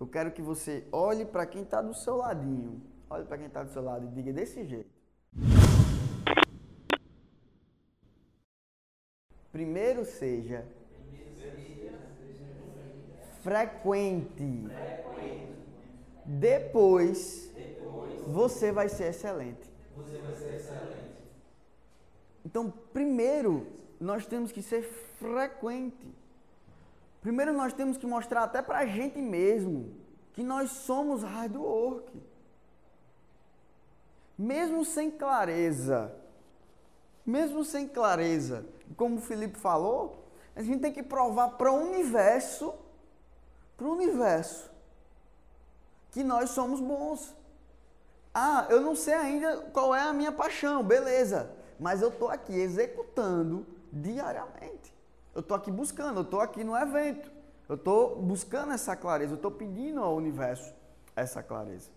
Eu quero que você olhe para quem está do seu ladinho. Olhe para quem está do seu lado e diga desse jeito. Primeiro seja frequente. Depois, você vai ser excelente. Então, primeiro, nós temos que ser frequente. Primeiro, nós temos que mostrar até para a gente mesmo que nós somos hard work. Mesmo sem clareza, mesmo sem clareza, como o Felipe falou, a gente tem que provar para o universo, para o universo, que nós somos bons. Ah, eu não sei ainda qual é a minha paixão, beleza, mas eu estou aqui executando diariamente. Eu estou aqui buscando, eu estou aqui no evento. Eu estou buscando essa clareza, eu estou pedindo ao universo essa clareza.